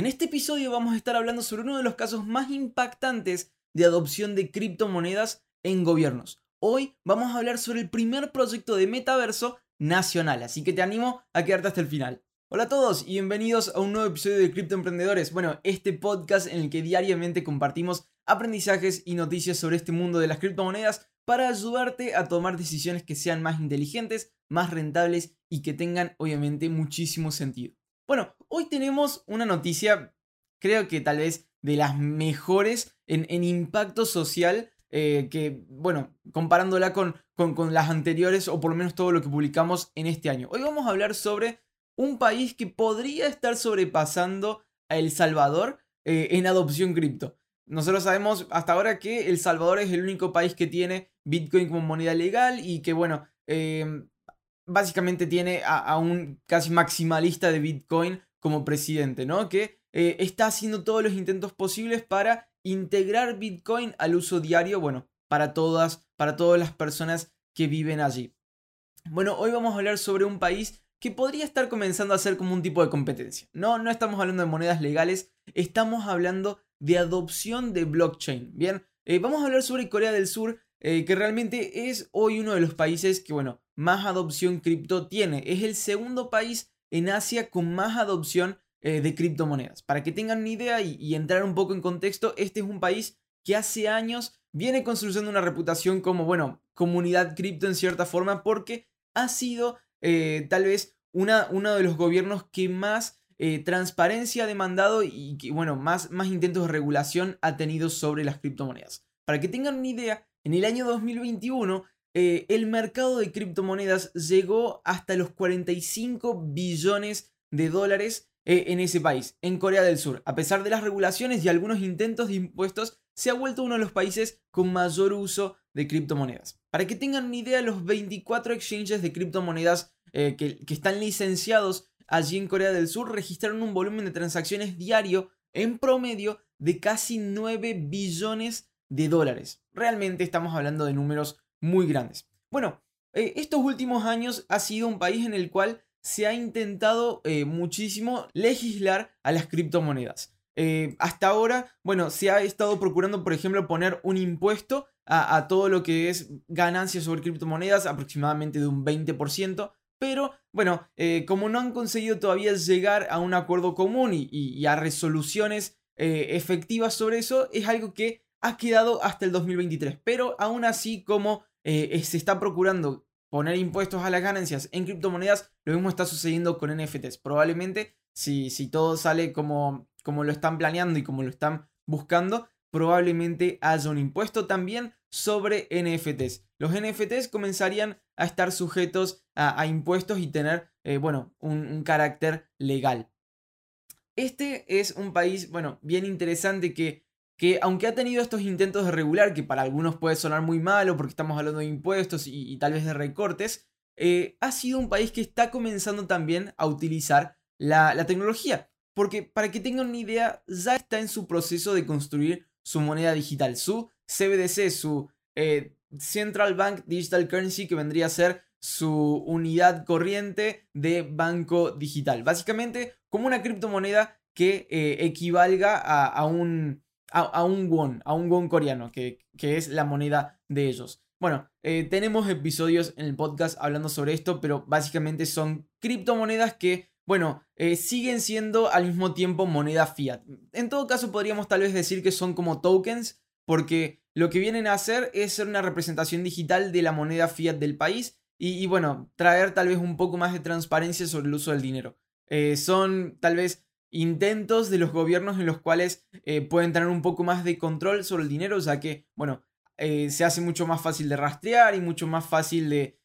En este episodio vamos a estar hablando sobre uno de los casos más impactantes de adopción de criptomonedas en gobiernos. Hoy vamos a hablar sobre el primer proyecto de metaverso nacional, así que te animo a quedarte hasta el final. Hola a todos y bienvenidos a un nuevo episodio de Cripto Emprendedores. Bueno, este podcast en el que diariamente compartimos aprendizajes y noticias sobre este mundo de las criptomonedas para ayudarte a tomar decisiones que sean más inteligentes, más rentables y que tengan obviamente muchísimo sentido. Bueno, hoy tenemos una noticia, creo que tal vez de las mejores en, impacto social, eh, que, bueno, comparándola con, con, las anteriores o por lo menos todo lo que publicamos en este año. Hoy vamos a hablar sobre un país que podría estar sobrepasando a El Salvador eh, en adopción cripto. Nosotros sabemos hasta ahora que El Salvador es el único país que tiene Bitcoin como moneda legal y que, bueno, eh, básicamente tiene a, un casi maximalista de Bitcoin como presidente, ¿no? Que eh, está haciendo todos los intentos posibles para integrar Bitcoin al uso diario, bueno, para todas, para todas las personas que viven allí. Bueno, hoy vamos a hablar sobre un país que podría estar comenzando a ser como un tipo de competencia. No, no estamos hablando de monedas legales, estamos hablando de adopción de blockchain. Bien, eh, vamos a hablar sobre Corea del Sur, eh, que realmente es hoy uno de los países que, bueno, más adopción cripto tiene. Es el segundo país en Asia con más adopción eh, de criptomonedas. Para que tengan una idea y, entrar un poco en contexto, este es un país que hace años viene construyendo una reputación como, bueno, comunidad cripto en cierta forma, porque ha sido eh, tal vez una, uno de los gobiernos que más transparencia ha demandado y que, bueno, más, más intentos de regulación ha tenido sobre las criptomonedas. Para que tengan una idea, en el año 2021, eh, el mercado de criptomonedas llegó hasta los 45 billones de dólares eh, en ese país, en Corea del Sur. A pesar de las regulaciones y algunos intentos de impuestos, se ha vuelto uno de los países con mayor uso de criptomonedas. Para que tengan una idea, los 24 exchanges de criptomonedas eh, que, que están licenciados allí en Corea del Sur registraron un volumen de transacciones diario en promedio de casi 9 billones de dólares. Realmente estamos hablando de números muy grandes. Bueno, eh, estos últimos años ha sido un país en el cual se ha intentado eh, muchísimo legislar a las criptomonedas. Eh, hasta ahora, bueno, se ha estado procurando, por ejemplo, poner un impuesto a, todo lo que es ganancias sobre criptomonedas, aproximadamente de un 20%, pero bueno, como no han conseguido todavía llegar a un acuerdo común y a resoluciones efectivas sobre eso, es algo que ha quedado hasta el 2023. Pero aún así, como eh, se está procurando poner impuestos a las ganancias en criptomonedas, lo mismo está sucediendo con NFTs. Probablemente, si, si todo sale como, como lo están planeando y como lo están buscando, probablemente haya un impuesto también sobre NFTs. Los NFTs comenzarían a estar sujetos a, impuestos y tener, eh, bueno, un, un, carácter legal. Este es un país, bueno, bien interesante que que aunque ha tenido estos intentos de regular, que para algunos puede sonar muy malo porque estamos hablando de impuestos y, tal vez de recortes, eh, ha sido un país que está comenzando también a utilizar la, tecnología. Porque para que tengan una idea, ya está en su proceso de construir su moneda digital, su CBDC, su eh, Central Bank Digital Currency, que vendría a ser su unidad corriente de banco digital. Básicamente como una criptomoneda que eh, equivalga a un a, un won, a un won coreano, que, es la moneda de ellos. Bueno, eh, tenemos episodios en el podcast hablando sobre esto, pero básicamente son criptomonedas que, bueno, eh, siguen siendo al mismo tiempo moneda fiat. En todo caso, podríamos tal vez decir que son como tokens, porque lo que vienen a hacer es ser una representación digital de la moneda fiat del país y, bueno, traer tal vez un poco más de transparencia sobre el uso del dinero. Eh, son tal vez intentos de los gobiernos en los cuales eh, pueden tener un poco más de control sobre el dinero, ya que, bueno, eh, se hace mucho más fácil de rastrear y mucho más fácil de,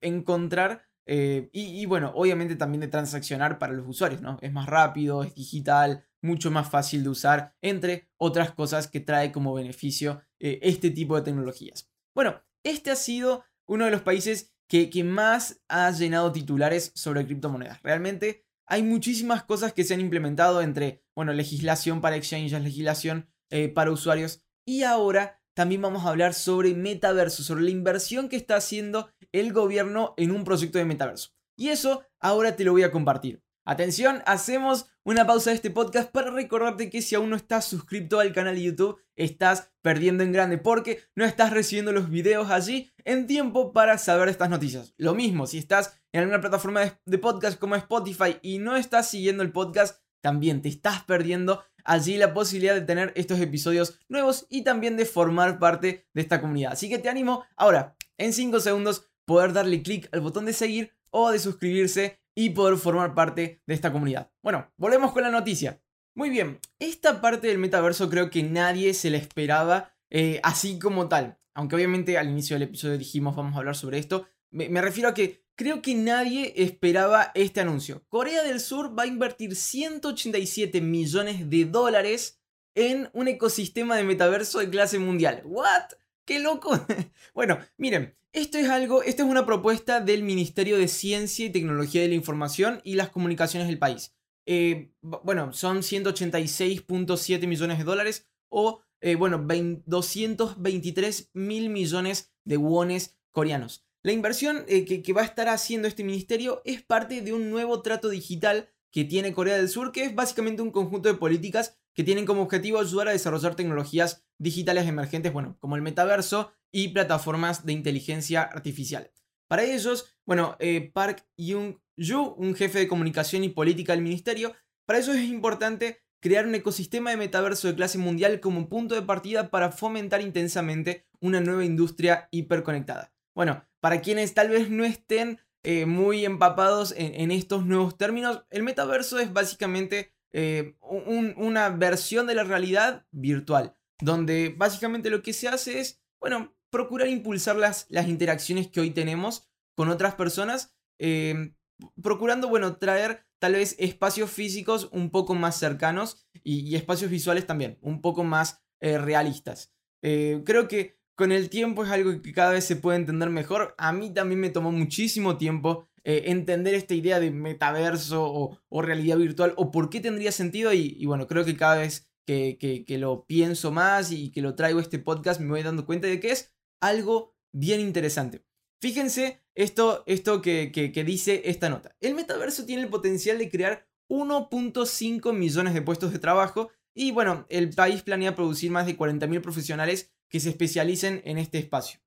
encontrar. Eh, y, bueno, obviamente también de transaccionar para los usuarios, ¿no? Es más rápido, es digital, mucho más fácil de usar, entre otras cosas que trae como beneficio este tipo de tecnologías. Bueno, este ha sido uno de los países que, que más ha llenado titulares sobre criptomonedas. Realmente hay muchísimas cosas que se han implementado entre, bueno, legislación para exchanges, legislación eh, para usuarios. Y ahora también vamos a hablar sobre metaverso, sobre la inversión que está haciendo el gobierno en un proyecto de metaverso. Y eso ahora te lo voy a compartir. Atención, hacemos una pausa de este podcast para recordarte que si aún no estás suscrito al canal de YouTube, estás perdiendo en grande porque no estás recibiendo los videos allí en tiempo para saber estas noticias. Lo mismo, si estás en alguna plataforma de podcast como Spotify y no estás siguiendo el podcast, también te estás perdiendo allí la posibilidad de tener estos episodios nuevos y también de formar parte de esta comunidad. Así que te animo ahora, en 5 segundos, poder darle clic al botón de seguir o de suscribirse y poder formar parte de esta comunidad. Bueno, volvemos con la noticia. Muy bien, esta parte del metaverso creo que nadie se la esperaba eh, así como tal. Aunque obviamente al inicio del episodio dijimos vamos a hablar sobre esto. Me, refiero a que creo que nadie esperaba este anuncio. Corea del Sur va a invertir 187 millones de dólares en un ecosistema de metaverso de clase mundial. ¿What? ¡Qué loco! bueno, miren, esto es algo, esto es una propuesta del Ministerio de Ciencia y Tecnología de la Información y las Comunicaciones del país. Eh, bueno, son 186.7 millones de dólares o, eh, bueno, 223 mil millones de wones coreanos. La inversión eh, que, que va a estar haciendo este ministerio es parte de un nuevo trato digital que tiene Corea del Sur, que es básicamente un conjunto de políticas que tienen como objetivo ayudar a desarrollar tecnologías digitales emergentes, bueno, como el metaverso y plataformas de inteligencia artificial. Para ellos, bueno, eh, Park Young-ju, un jefe de comunicación y política del ministerio, para eso es importante crear un ecosistema de metaverso de clase mundial como punto de partida para fomentar intensamente una nueva industria hiperconectada. Bueno, para quienes tal vez no estén eh, muy empapados en, estos nuevos términos, el metaverso es básicamente eh, una versión de la realidad virtual, donde básicamente lo que se hace es, bueno, procurar impulsar las, las interacciones que hoy tenemos con otras personas, eh, procurando, bueno, traer tal vez espacios físicos un poco más cercanos y, espacios visuales también, un poco más eh, realistas. Creo que con el tiempo es algo que cada vez se puede entender mejor. A mí también me tomó muchísimo tiempo entender esta idea de metaverso o, realidad virtual o por qué tendría sentido y, y bueno, creo que cada vez que, que, que, lo pienso más y que lo traigo a este podcast me voy dando cuenta de que es algo bien interesante. Fíjense esto, esto que, dice esta nota. El metaverso tiene el potencial de crear 1.5 millones de puestos de trabajo y bueno, el país planea producir más de 40.000 profesionales que se especialicen en este espacio.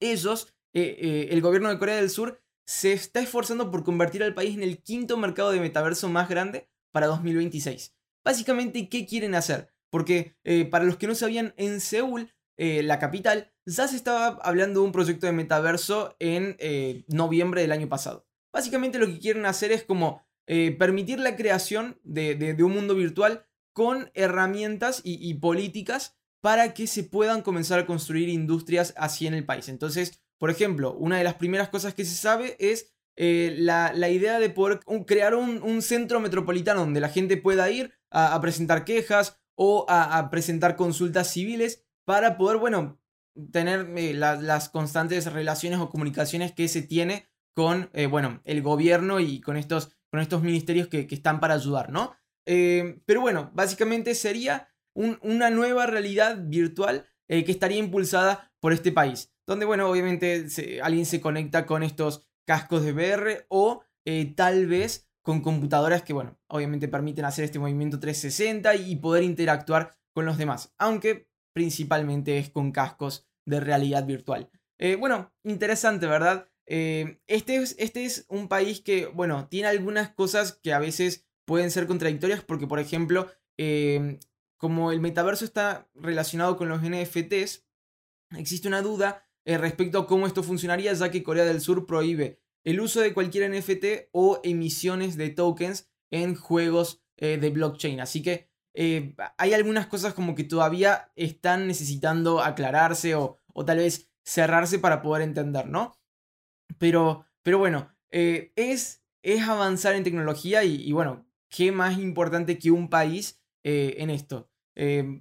Ellos, eh, eh, el gobierno de Corea del Sur, se está esforzando por convertir al país en el quinto mercado de metaverso más grande para 2026. Básicamente, ¿qué quieren hacer? Porque eh, para los que no sabían, en Seúl, la capital, ya se estaba hablando de un proyecto de metaverso en eh, noviembre del año pasado. Básicamente lo que quieren hacer es como eh, permitir la creación de, un mundo virtual con herramientas y, políticas para que se puedan comenzar a construir industrias así en el país. Entonces, por ejemplo, una de las primeras cosas que se sabe es eh, la, idea de poder crear un, centro metropolitano donde la gente pueda ir a, presentar quejas o a, presentar consultas civiles para poder, bueno, tener eh, las constantes relaciones o comunicaciones que se tiene con, eh, bueno, el gobierno y con estos, con estos ministerios que, están para ayudar, ¿no? Pero bueno, básicamente sería una nueva realidad virtual que estaría impulsada por este país, donde, bueno, obviamente alguien se conecta con estos cascos de VR o tal vez con computadoras que, bueno, obviamente permiten hacer este movimiento 360 y poder interactuar con los demás, aunque principalmente es con cascos de realidad virtual. Eh, bueno, interesante, ¿verdad? Eh, este, es, este es un país que, bueno, tiene algunas cosas que a veces pueden ser contradictorias porque, por ejemplo, eh, como el metaverso está relacionado con los NFTs, existe una duda respecto a cómo esto funcionaría, ya que Corea del Sur prohíbe el uso de cualquier NFT o emisiones de tokens en juegos de blockchain. Así que eh, hay algunas cosas como que todavía están necesitando aclararse o, tal vez cerrarse para poder entender, ¿no? Pero, pero bueno, eh, es, es avanzar en tecnología y, bueno, ¿qué más importante que un país eh, en esto?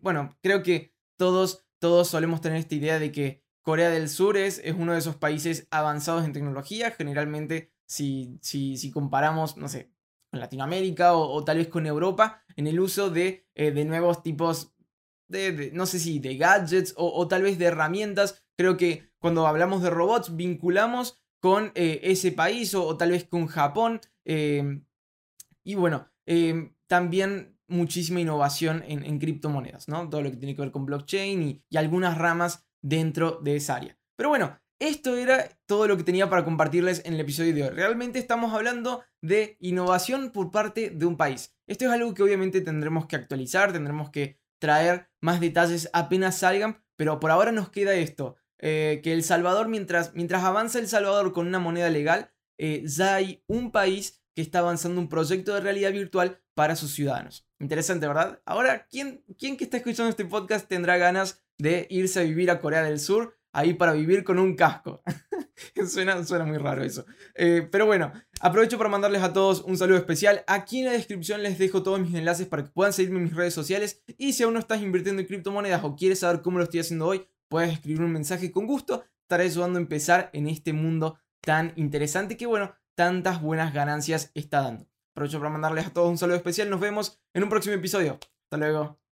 bueno, creo que todos, todos solemos tener esta idea de que Corea del Sur es, es uno de esos países avanzados en tecnología. Generalmente, si, si, si comparamos, no sé, con Latinoamérica o, tal vez con Europa en el uso de, eh, de nuevos tipos de, no sé si, de gadgets o, tal vez de herramientas. Creo que cuando hablamos de robots vinculamos con eh, ese país o, tal vez con Japón. Em, Y bueno, también muchísima innovación en, criptomonedas, ¿no? Todo lo que tiene que ver con blockchain y, algunas ramas dentro de esa área. Pero bueno, esto era todo lo que tenía para compartirles en el episodio de hoy. Realmente estamos hablando de innovación por parte de un país. Esto es algo que obviamente tendremos que actualizar, tendremos que traer más detalles apenas salgan, pero por ahora nos queda esto, eh, que El Salvador, mientras, mientras avanza El Salvador con una moneda legal, eh, ya hay un país que está avanzando un proyecto de realidad virtual para sus ciudadanos. Interesante, ¿verdad? Ahora, ¿quién, quién que está escuchando este podcast tendrá ganas de irse a vivir a Corea del Sur? ahí para vivir con un casco. suena, suena muy raro eso. Eh, pero bueno, aprovecho para mandarles a todos un saludo especial. Aquí en la descripción les dejo todos mis enlaces para que puedan seguirme en mis redes sociales. Y si aún no estás invirtiendo en criptomonedas o quieres saber cómo lo estoy haciendo hoy, puedes escribir un mensaje con gusto. Estaré ayudando a empezar en este mundo tan interesante que, bueno, tantas buenas ganancias está dando. Aprovecho para mandarles a todos un saludo especial. Nos vemos en un próximo episodio. Hasta luego.